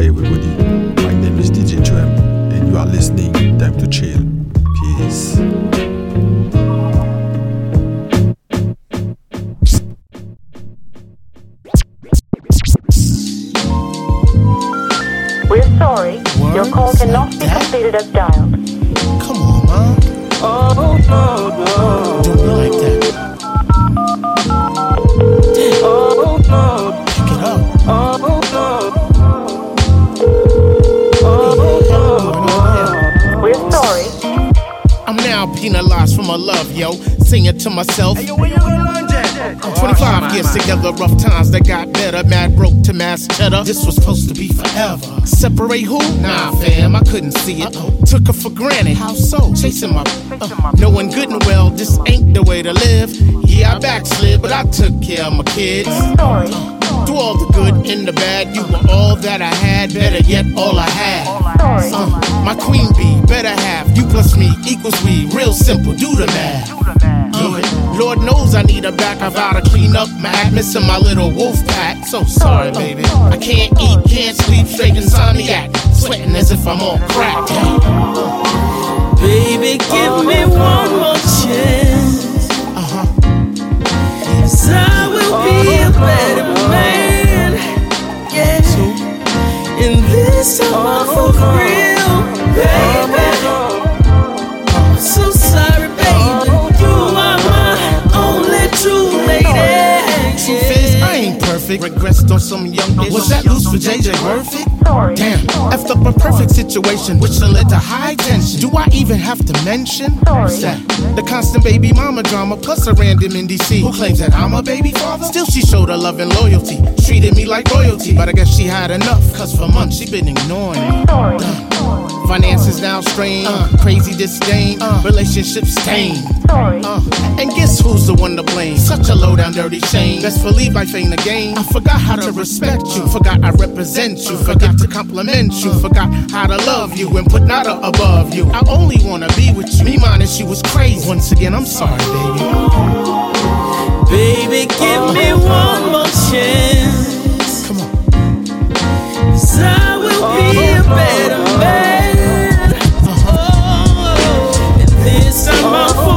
Hi everybody, my name is DJ Trem and you are listening Time to Chill. Myself. Hey, yo, where you gonna learn that? 25 years together, rough times that got better. Mad broke to mass cheddar. This was supposed to be forever. Separate who? Nah, fam, I couldn't see it. Took her for granted. How so? Chasing my. Uh, knowing good and well, this ain't the way to live. Yeah, I backslid, but I took care of my kids. Sorry. Through all the good and the bad, you were all that I had. Better yet, all I had. Sorry. Uh, my queen bee, better half. You plus me equals we. Real simple, do the math. Uh, Lord knows I need a back. I've gotta clean up my act, missing my little wolf pack. So sorry, baby. I can't eat, can't sleep, straight insomniac. Sweating as if I'm on crack. Baby, give me one more chance. Uh-huh. Cause I will be a better man. Yeah. And this time I'm for real, baby. Regressed on some young bitch. Was that loose for JJ Perfect? Sorry. Damn, effed up a perfect situation, which led to high tension. Do I even have to mention? That? The constant baby mama drama, plus a random in DC who claims that I'm a baby father. Still, she showed her love and loyalty, treated me like royalty. But I guess she had enough, cause for months she been ignoring me. Finances now strained, crazy disdain, relationship stained. Uh, and guess who's the one to blame? Such a low down dirty shame. Best believe I feign the game. I forgot how to respect you. Forgot I represent you. Forgot to compliment you. Forgot how to love you and put nada above you. I only wanna be with you. Me minus you was crazy. Once again, I'm sorry, baby. Baby, give me one more chance. Come on. Cause I will be a uh-huh. better man. Oh, and this time I'm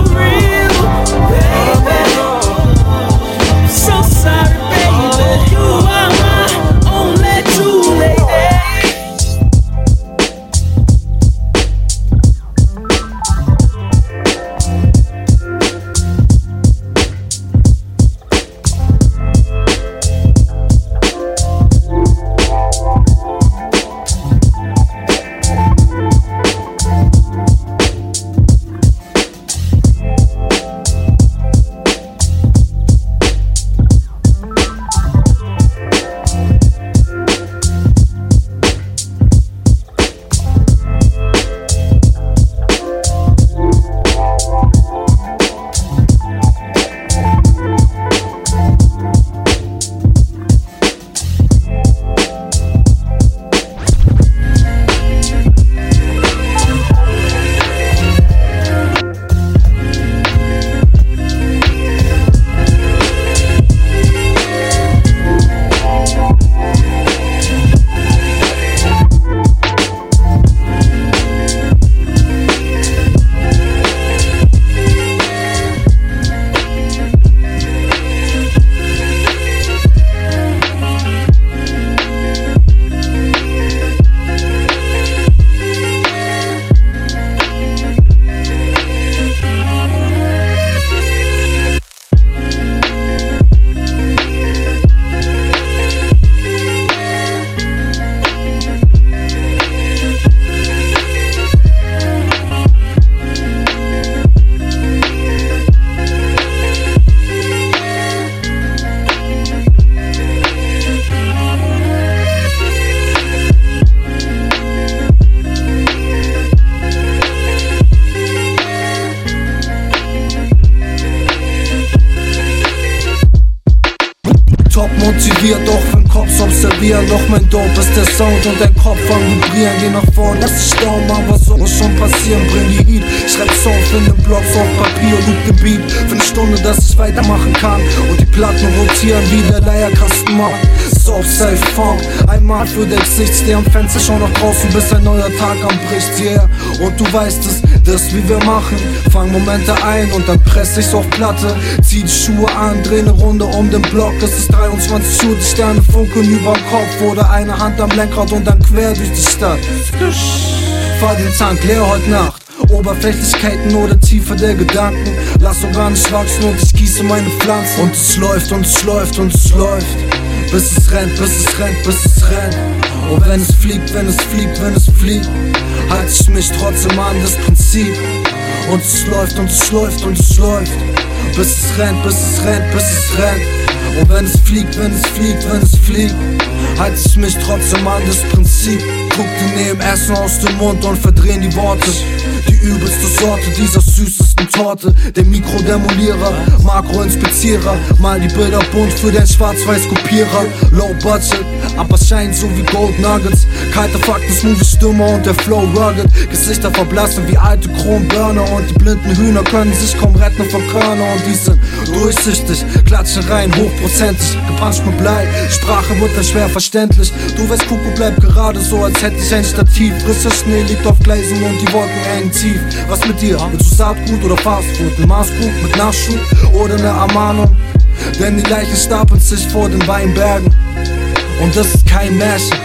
motiviert, auch wenn Cops observieren Doch mein Dope ist der Sound und der Kopf am Vibrieren Geh nach vorn, lass dich down, Mann, was soll schon passieren? Bring die Heat, schreib Songs in den Blogs auf Papier Loop den Beat für eine Stunde, dass ich weitermachen kann Und die Platten rotieren wie der Leierkasten macht safe Funk. Einmal für dein Gesicht, steh am Fenster, schau nach draußen, bis ein neuer Tag anbricht, yeah. Und du weißt es, das wie wir machen. Fang Momente ein und dann press ich's auf Platte. Zieh die Schuhe an, dreh ne Runde um den Block. Es ist 23 Uhr, die Sterne funkeln überm Kopf. Oder eine Hand am Lenkrad und dann quer durch die Stadt. Fahr den Tank leer heute Nacht. Oberflächlichkeiten oder Tiefe der Gedanken. Lass organisch wachsen und ich gieße meine Pflanzen. Und es läuft und es läuft und es läuft. Bis es rennt, bis es rennt, bis es rennt. Und wenn es fliegt, wenn es fliegt, wenn es fliegt, halte ich mich trotzdem an das Prinzip. Und es läuft und es läuft und es läuft. Bis es rennt, bis es rennt, bis es rennt. Und wenn es fliegt, wenn es fliegt, wenn es fliegt, halte ich mich trotzdem an das Prinzip. Guck dir neben Essen aus dem Mund und verdrehen die Worte. Die übelste Sorte dieser süßesten Torte. Der Mikrodemolierer, Makroinspizierer. Mal die Bilder bunt für den Schwarz-Weiß-Kopierer. Low Budget, aber scheint so wie Gold Nuggets. Kalte Fakten, smoothie Stimme und der Flow rugged. Gesichter verblassen wie alte Kronburner. Und die blinden Hühner können sich kaum retten von Körner. Und die sind durchsichtig, klatschen rein, hochprozentig. Gepanscht mit Blei, Sprache wird dann schwer verständlich. Du weißt, Kuckuck bleibt gerade so, als hätte ich ein Stativ. Frischer Schnee liegt auf Gleisen und die Wolken hängen tief. Was mit dir? Willst du Saatgut oder Fastfood? Ein Maßkrug mit Nachschub oder eine Ermahnung? Denn die Leichen stapeln sich vor den Weinbergen. Und das ist kein Märchen.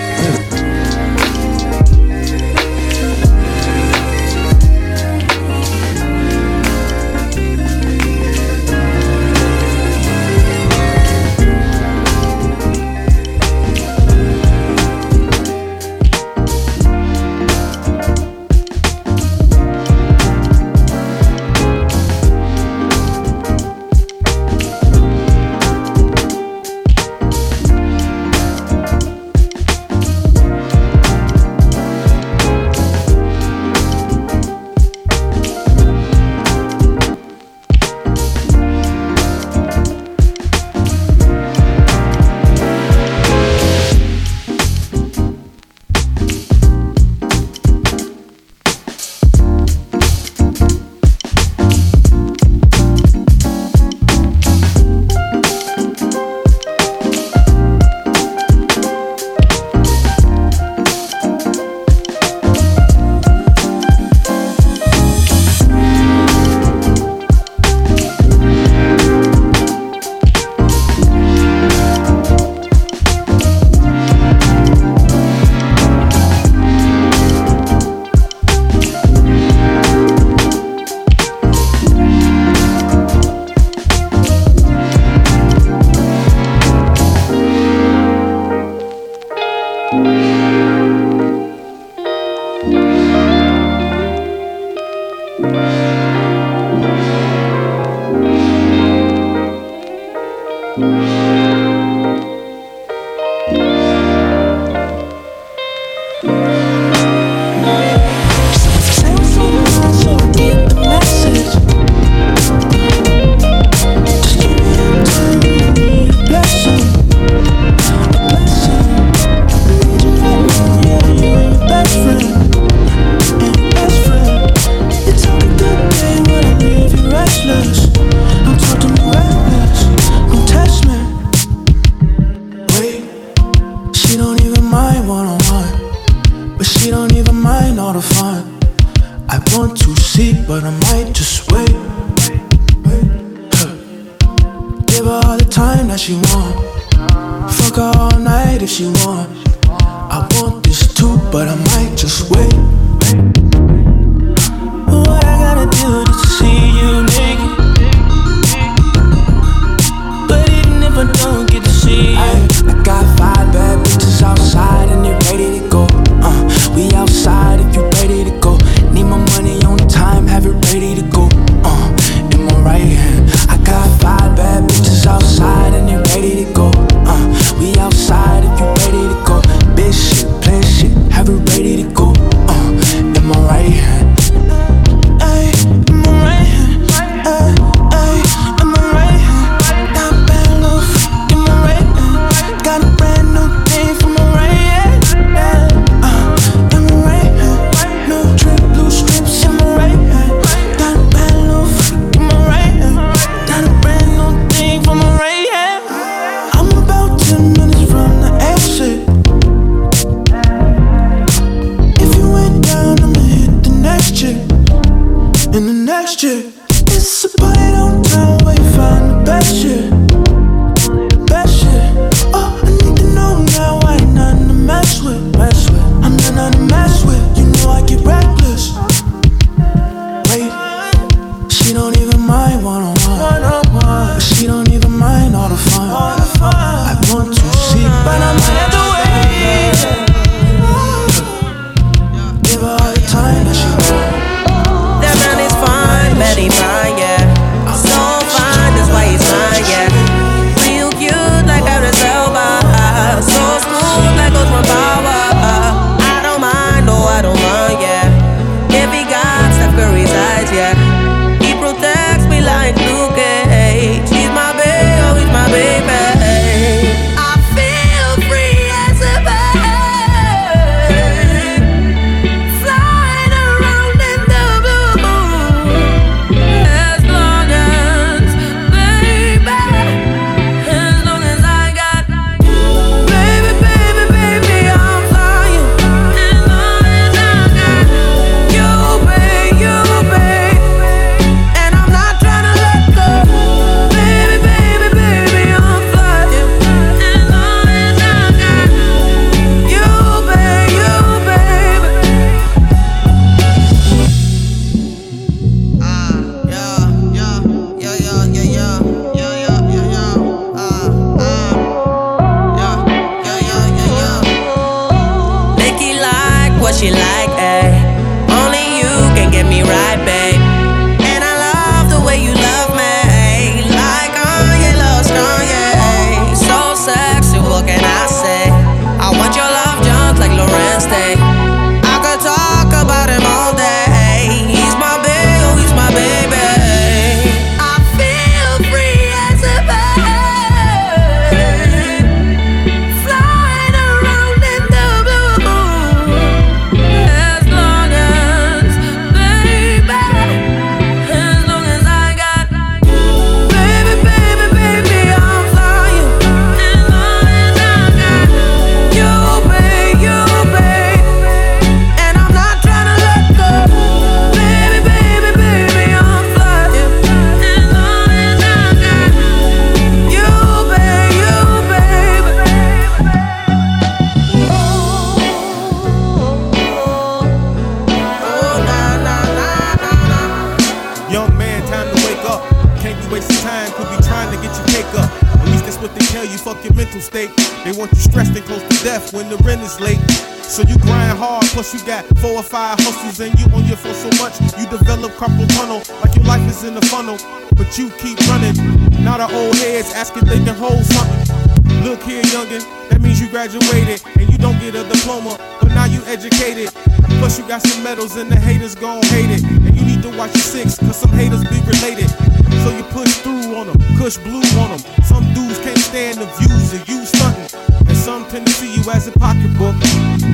Now the old heads asking they can hold something. Look here, youngin', that means you graduated and you don't get a diploma, but now you educated. Plus you got some medals and the haters gon' hate it. And you need to watch your six, cause some haters be related. So you push through on them, push blue on them. Some dudes can't stand the views of you stunting. And some tend to see you as a pocketbook.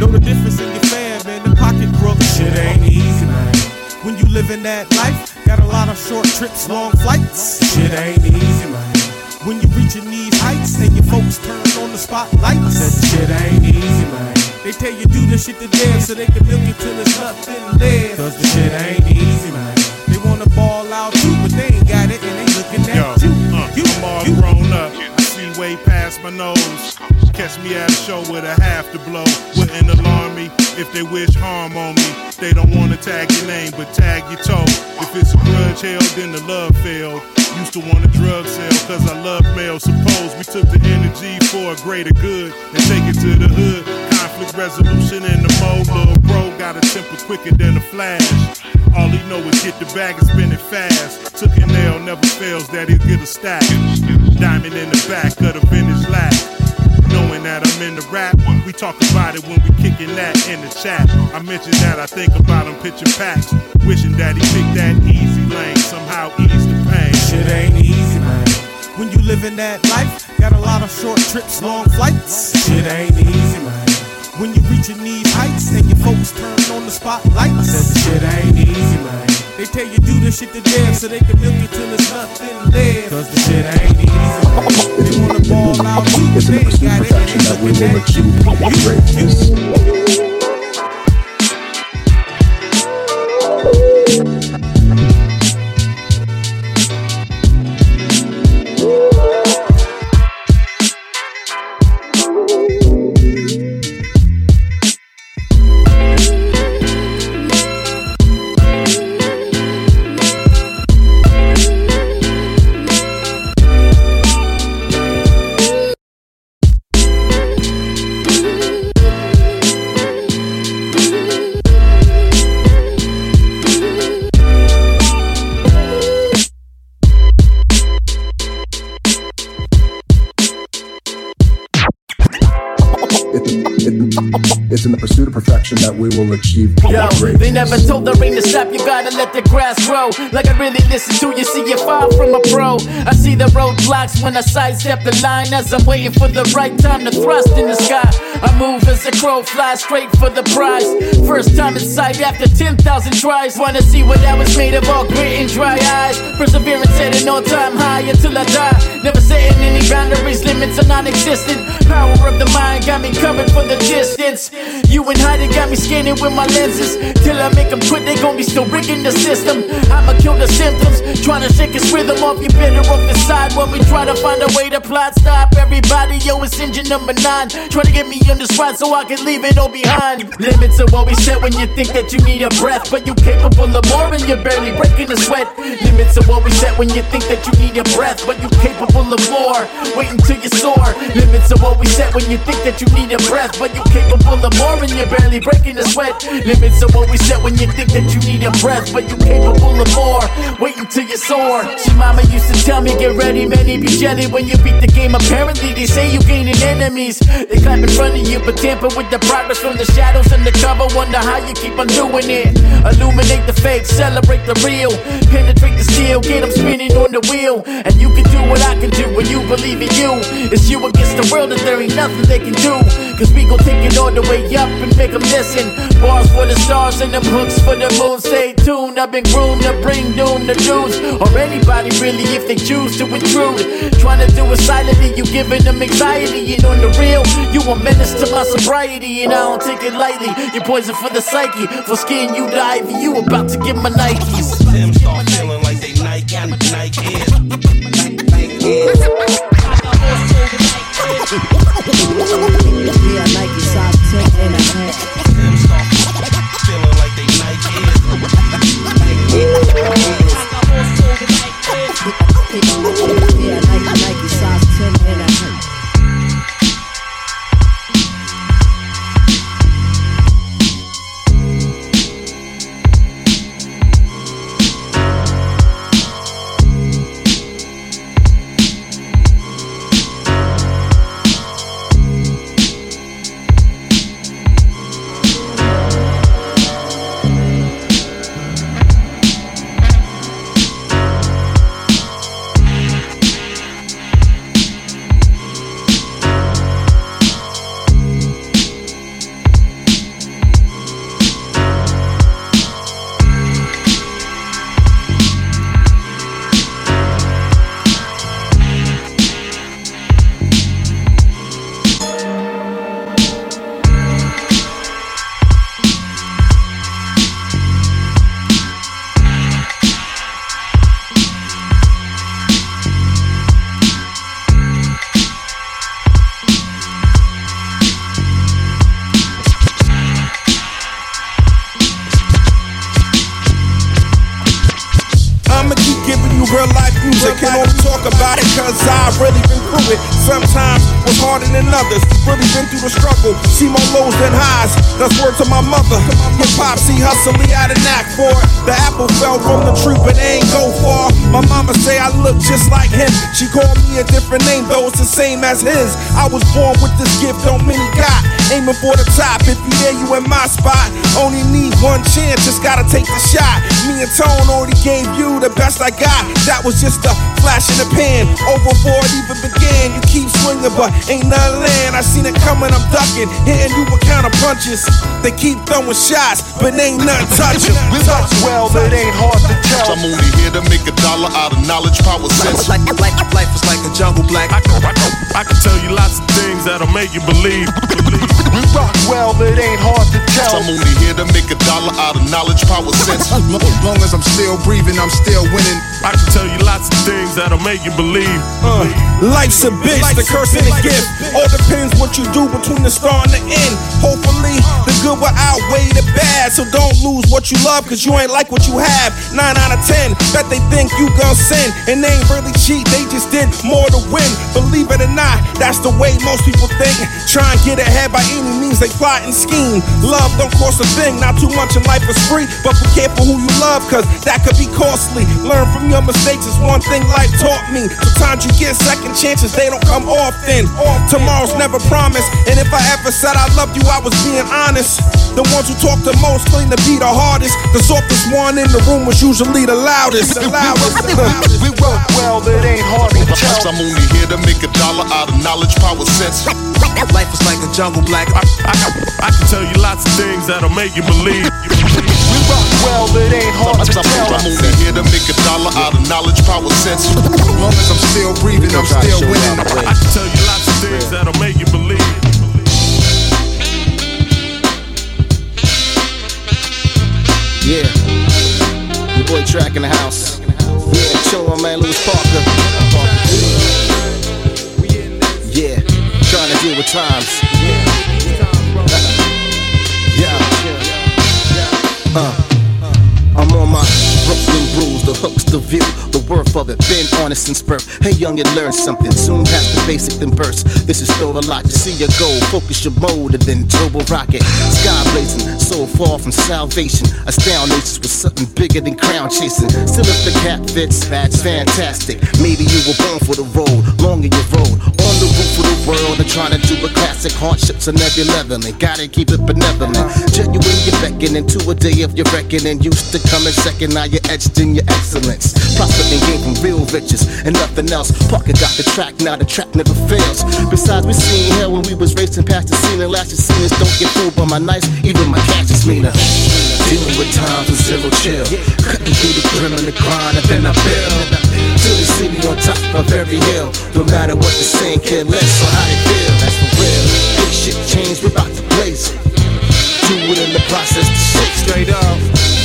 Know the difference in your fam and the pocket. Shit ain't easy, man. When you livin' that life, got a lot of short trips, long flights. Shit ain't easy, man. When you reaching these heights and your folks turn on the spotlights. That shit ain't easy, man. They tell you do this shit to death so they can milk you till there's nothing left. Cause the shit ain't easy, man. They wanna ball out too, but they ain't got it and they looking at Yo, you. uh, you, I'm all you. grown up. I see way past my nose. Catch me at a show with a half to blow. Wouldn't alarm me if they wish harm on me. They don't wanna tag your name, but tag your toe. If it's a grudge then the love failed. Used to want a drug sale, cause I love mail. Suppose we took the energy for a greater good and take it to the hood. Conflict resolution in the mode. Little bro got a temper quicker than a flash. All he know is get the bag and spin it fast. Took an L, never fails that he'll get a stack. Diamond in the back of the vintage lap. Knowing that I'm in the rap, we talk about it when we kicking that in the chat. I mentioned that I think about him pitching packs, wishing that he picked that easy lane, somehow ease the pain. Shit ain't easy, man. When you living that life, got a lot of short trips, long flights. Shit ain't easy, man. When you reaching these heights and your folks turn on the spotlights. I said the shit ain't easy, man. They tell you do this shit to death so they can milk you till there's nothing left. Cause the shit ain't easy, man. They wanna ball out too, but It's they in the ain't got it perfection that and we they will looking at achieve greatness. It's roadblocks when I sidestep the line as I'm waiting for the right time to thrust in the sky. I move as a crow, fly straight for the prize. First time in sight after 10,000 tries. Wanna see what I was made of, all grit and dry eyes. Perseverance at an all time high until I die. Never setting any boundaries, limits are non existent. Power of the mind got me covered for the distance. You and hiding got me scanning with my lenses. Till I make them quit, they gon' be still rigging the system. I'ma kill the symptoms, trying to shake its rhythm off. You better off the side when we try to find a way to plot. Stop everybody, yo, it's engine number nine. Try to get me on so I can leave it all behind. Limits are what we set when you think that you need a breath, but you're capable of more and you're barely breaking a sweat. Limits are what we set when you think that you need a breath, but you're capable of more. Wait until you soar. Limits are what we set when you think that you need a breath, but you're capable of more and you're barely breaking a sweat. Limits are what we set when you think that you need a breath, but you're capable of more. Wait until you soar. See, mama used to tell me, get ready, many be jelly when you beat the game. Apparently, they say you gaining enemies. They clap in front of you, but tamper with the progress from the shadows and the cover. Wonder how you keep on doing it. Illuminate the fake, celebrate the real. Penetrate the steel, get them spinning on the wheel. And you can do what I can do when you believe in you. It's you against the world, and there ain't nothing they can do. Cause we gon' take it all the way up and make them listen. Bars for the stars and them hooks for the moon. Stay tuned, I've been groomed to bring doom to dudes. Or anybody really if they choose to intrude. Trying to do it silently, you giving them anxiety. And on the real, you a menace to my sobriety. And I don't take it lightly. You're poison for the psyche. For skin, you die. You about to get my Nikes. Them start feeling like they Nike, Nike is. Yeah, Nike size 10 and a half. Fell from the tree, but they ain't go far. My mama say I look just like him. She called me a different name, though the same as his. I was born with this gift, don't many got. Aiming for the top. If you there, you in my spot. Only need one chance, just gotta take the shot. Me and Tone already gave you the best I got. That was just a flash in the pan. Over before it even began. You keep swinging, but ain't nothing land. I seen it coming, I'm ducking. Hitting you with counter punches. They keep throwing shots, but ain't nothing touching. We touch well, but it ain't hard to tell. I'm only here to make a dollar out of knowledge, power, sense. Life, life, life is like a jungle black. I can, I can, I can tell you lots of things that'll make you believe. believe. We rock well, but it ain't hard to tell. I'm only here to make a dollar out of knowledge, power, sense. As long as I'm still breathing, I'm still winning. I can tell you lots of things that'll make you believe. Uh, life's a bitch, the curse and the gift. All depends what you do between the start and the end. Hopefully, the good will outweigh the bad. So don't lose what you love, cause you ain't like what you have. 9 out of 10, bet they think you gon' sin. And they ain't really cheat, they just did more to win. Believe it or not, that's the way most people think. Try and get ahead by any means they plot and scheme. Love don't cost a thing, not too much in life is free. But be careful who you love, cause that could be costly. Learn from your mistakes is one thing life taught me. Sometimes you get second chances, they don't come often. Tomorrow's never promised, and if I ever said I loved you, I was being honest. The ones who talk the most claim to be the hardest. The softest one in the room was usually the loudest. The loudest. we rock well, it ain't hard to tell. I'm only here to make a dollar out of knowledge, power, sense. Life is like a jungle black. I, I, I can tell you lots of things that'll make you believe. We rock well, it ain't hard to I'm, tell. I'm only here to make a dollar out of knowledge, power, sense. As long as I'm still breathing, I'm still winning. I can tell you lots of things that'll make you believe. Yeah. Your boy T.R.A.C. in the house. Yeah, chill my man Lewis Parker. Yeah, trying to deal with times. Uh. I'm on my Brooklyn bruise, the hooks, the view, the worth of it. Been honest since birth. Hey, young, you learn something. Soon past the basic, then burst. This is still a lot to see you go. Focus your mode and then turbo rocket. Sky blazing, so far from salvation. Astound nations with something bigger than crown chasing. Still, if the cap fits, that's fantastic. Maybe you were born for the road, longer your road. On the roof of the world and trying to do a classic. Hardships are never leveling. Gotta keep it benevolent. Genuine, you're beckoning to a day of your reckoning. Used to come in second, now you're etched in your excellence. Prosper and gain from real riches and nothing else. Parker got the track, now the track never fails. Besides, we seen hell when we was racing past the scene and last seen us don't get fooled by my nice, even my cash is meaner. Dealing with times and zero chill. Cutting through the grim and the grind, and then I build. Till they see me on top of every hill. No matter what the saying, care less on how they feel. That's for real. Big shit change, we're about to blaze it. Do it in the process to shake straight up.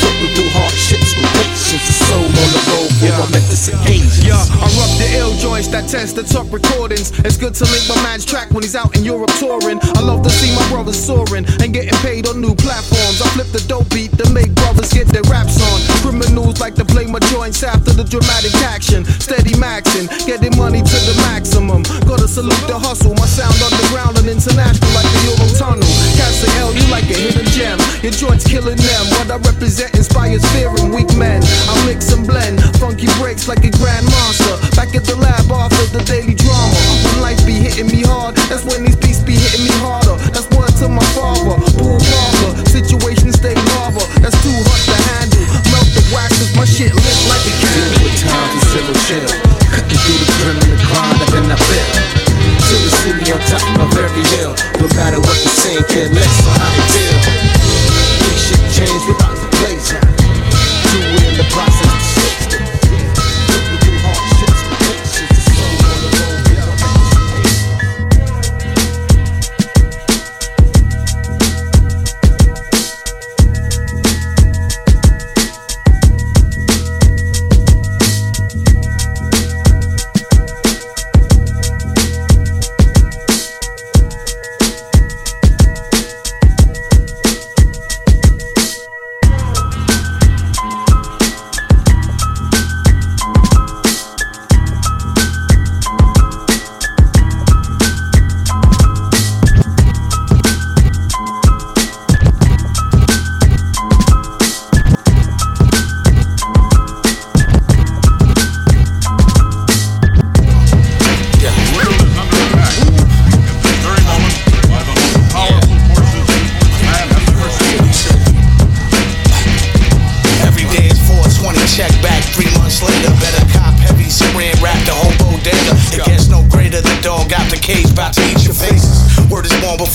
And soul on the road for momentous occasions. Yeah, I rock the ill joints that test the top recordings. It's good to link my man's track when he's out in Europe touring. I love to see my brothers soaring and getting paid on new platforms. I flip the dope beat to make brothers get their raps on. Criminals like to play my joints after the dramatic action. Steady maxing, getting money to the maximum. Gotta salute the hustle, my sound underground and international like the Euro Tunnel. Cats say hell, you like a hidden gem. Your joints killing them. What I represent inspires fear in weak men. I mix and blend, funky breaks like a grand monster. Back at the lab after the daily drama. When life be hitting me hard, that's when these beats be hitting me harder. That's word to my father, Paul Parker. Situation stay lava, that's too hot to handle. Melt the wax 'cause my shit lit like a candle. with times and civil chill. Cutting through the the grind, and then I build. Till the city on top of every hill. No matter what the saying, care less on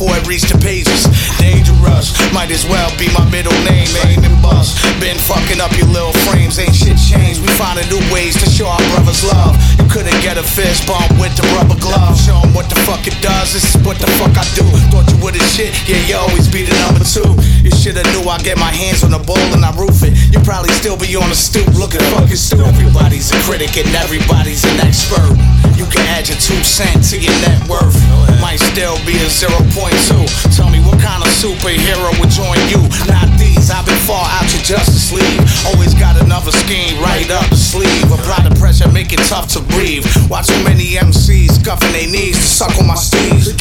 before it reached the pages. Dangerous, might as well be my middle name, aim and bust. Been fucking up your little frames, ain't shit changed. We finding new ways to show our brothers love. You couldn't get a fist bump with the rubber glove. Show 'em what the fuck it does, this is what the fuck I do. Thought you would've shit, yeah, you always be the number two. You shoulda knew I get my hands on the ball and I roof it. You probably still be on the stoop looking fucking stupid. Everybody's a critic and everybody's an expert. You can add your two cents to your net worth. Might still be a 0.2. Tell me what kind of superhero would join you? Not these, I've been far out your Justice League. Always got another scheme right up the sleeve. Apply the pressure, make it tough to breathe. Why too many MCs scuffing their knees to suck on my steeds?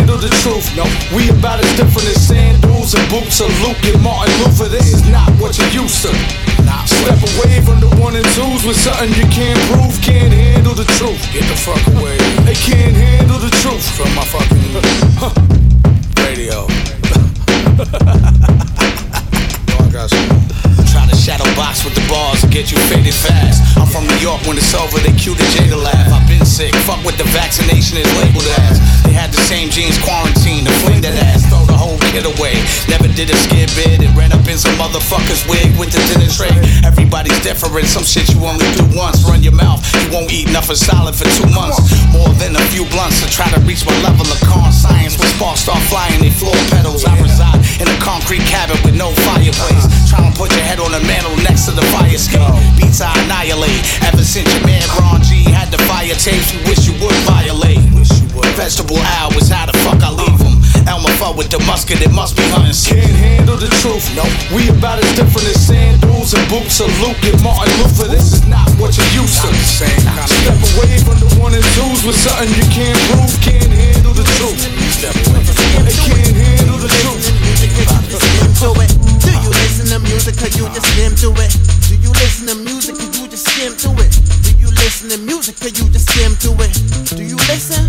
Handle the truth, no. We about as different as sand dunes and boots of Luke and Martin Luther. This is not what you used to. Step away from the one and twos with something you can't prove. Can't handle the truth. Get the fuck away. They can't handle the truth from my fucking radio. I got some. Try to shadow box with the bars and get you faded fast. I'm from New York, when it's over, they cue the J to laugh. I've been sick, fuck what the vaccination is labeled as. They had the same jeans quarantine to fling that ass, throw the whole kid away. Never did a skid bid It ran up in some motherfucker's wig with the dinner tray. Everybody's different, some shit you only do once. Run your mouth, you won't eat nothing solid for two months. More than a few blunts to try to reach my level of con science. When sparks start flying, they floor pedals. I reside in a concrete cabin with no fireplace. Try to put your head on the mantle next to the fire escape. Beats I annihilate. Ever since your man Ron G had the fire tapes, Vegetable Al was how the fuck I leave him. Elmer fuck with the musket, it must be hunting. Can't handle the truth, no. We about as different as sand dunes and boots of Luke and Martin Luther. This is not what you're used to. Step away from the one and twos with something you can't prove. Can't handle the truth. Step away. They can't handle the truth. Do it. Do you listen to music or you just skim to it? Do you listen to music or you just skim to it? Do you listen to music or you just skim to it? Do you listen?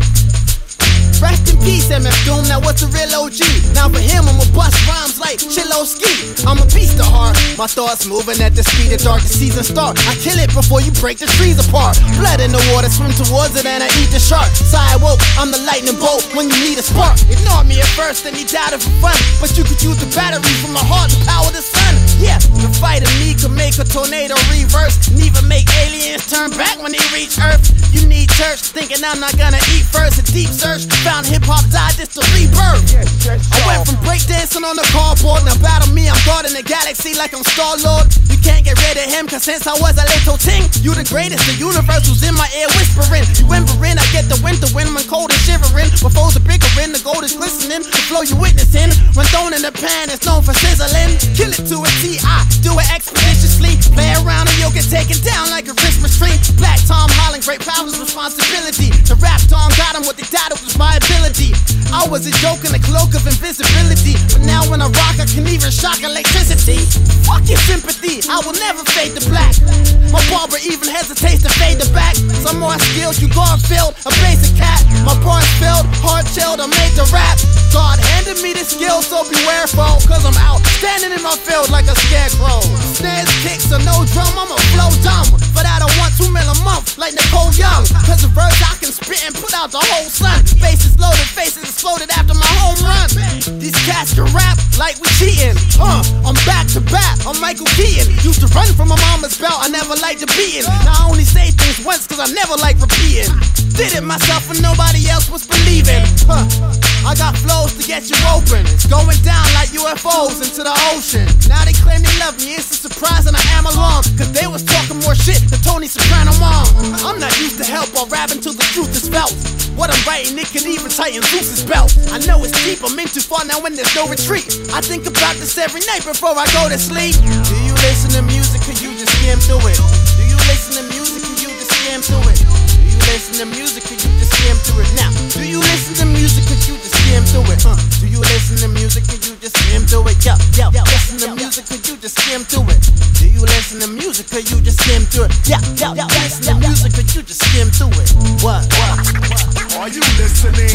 Rest in peace, MF Doom. Now what's a real OG? Now for him, I'ma bust rhymes like Chilo Ski. I'm a beast of heart. My thoughts moving at the speed of dark. The season start. I kill it before you break the trees apart. Blood in the water, swim towards it, and I eat the shark. Side woke, I'm the lightning bolt when you need a spark. Ignore me at first, then you doubted for fun. But you could use the battery from my heart to power the sun. Yeah, the fight of me could make a tornado reverse, and even make aliens turn back when they reach Earth. You need church, thinking I'm not gonna eat first. A deep search, found hip hop died just to rebirth. I went from breakdancing on the cardboard, now battle me, I'm guarding the galaxy like I'm Star Lord. You can't get rid of him, cause since I was a little ting, you the greatest. The universe was in my ear whispering. You whimpering, I get the winter wind, when cold and shivering. My foes are bickering, the gold is glistening. The flow you witnessing, when thrown in the pan, it's known for sizzling. Kill it to a T, I do it expeditiously. Play around and you'll get taken down like a Christmas Black Tom Holland, great powers, responsibility. To rap Tom got him what they of was my ability. I was a joke in a cloak of invisibility. But now when I rock, I can even shock electricity. Fuck your sympathy, I will never fade to black. My barber even hesitates to fade the back. Some more skilled, you God filled, a basic cat. My bars filled, hard chilled, I made the rap. God handed me the skill, so beware, foe. Cause I'm out standing in my field like a scarecrow. Snares, kicks, or no drum, I'ma flow the whole sun. Faces loaded, faces exploded after my home run. These cats can rap like we cheating. Huh, I'm back to I'm Michael Keaton. Used to run from my mama's belt, I never liked the beating. Now I only say things once cause I never like repeating. Did it myself and nobody else was believing. Huh. I got flows to get you open. It's going down like UFOs into the ocean. Now they claim they love me, it's a surprise and I am alone. Cause they was talking more shit than Tony Soprano. I'm not used to help while rapping till the truth is felt. What I'm writing, it can even tighten Zeus's belt. I know it's deep, I'm in too far now when there's no retreat. I think about this every night before I go to sleep. Do you listen to music or you just skim through it? Do you listen to music or you just skim through it? Do you listen to music or you just skim through it? Now, do you listen to music or you just skim through it? Uh, do you listen to music or you just skim through it? Yo, yo, listen to music or you just skim through it? Do you listen to music or you just skim through it? Yeah, yo, yo, listen to music or you just skim through it? What? What? Are you listening?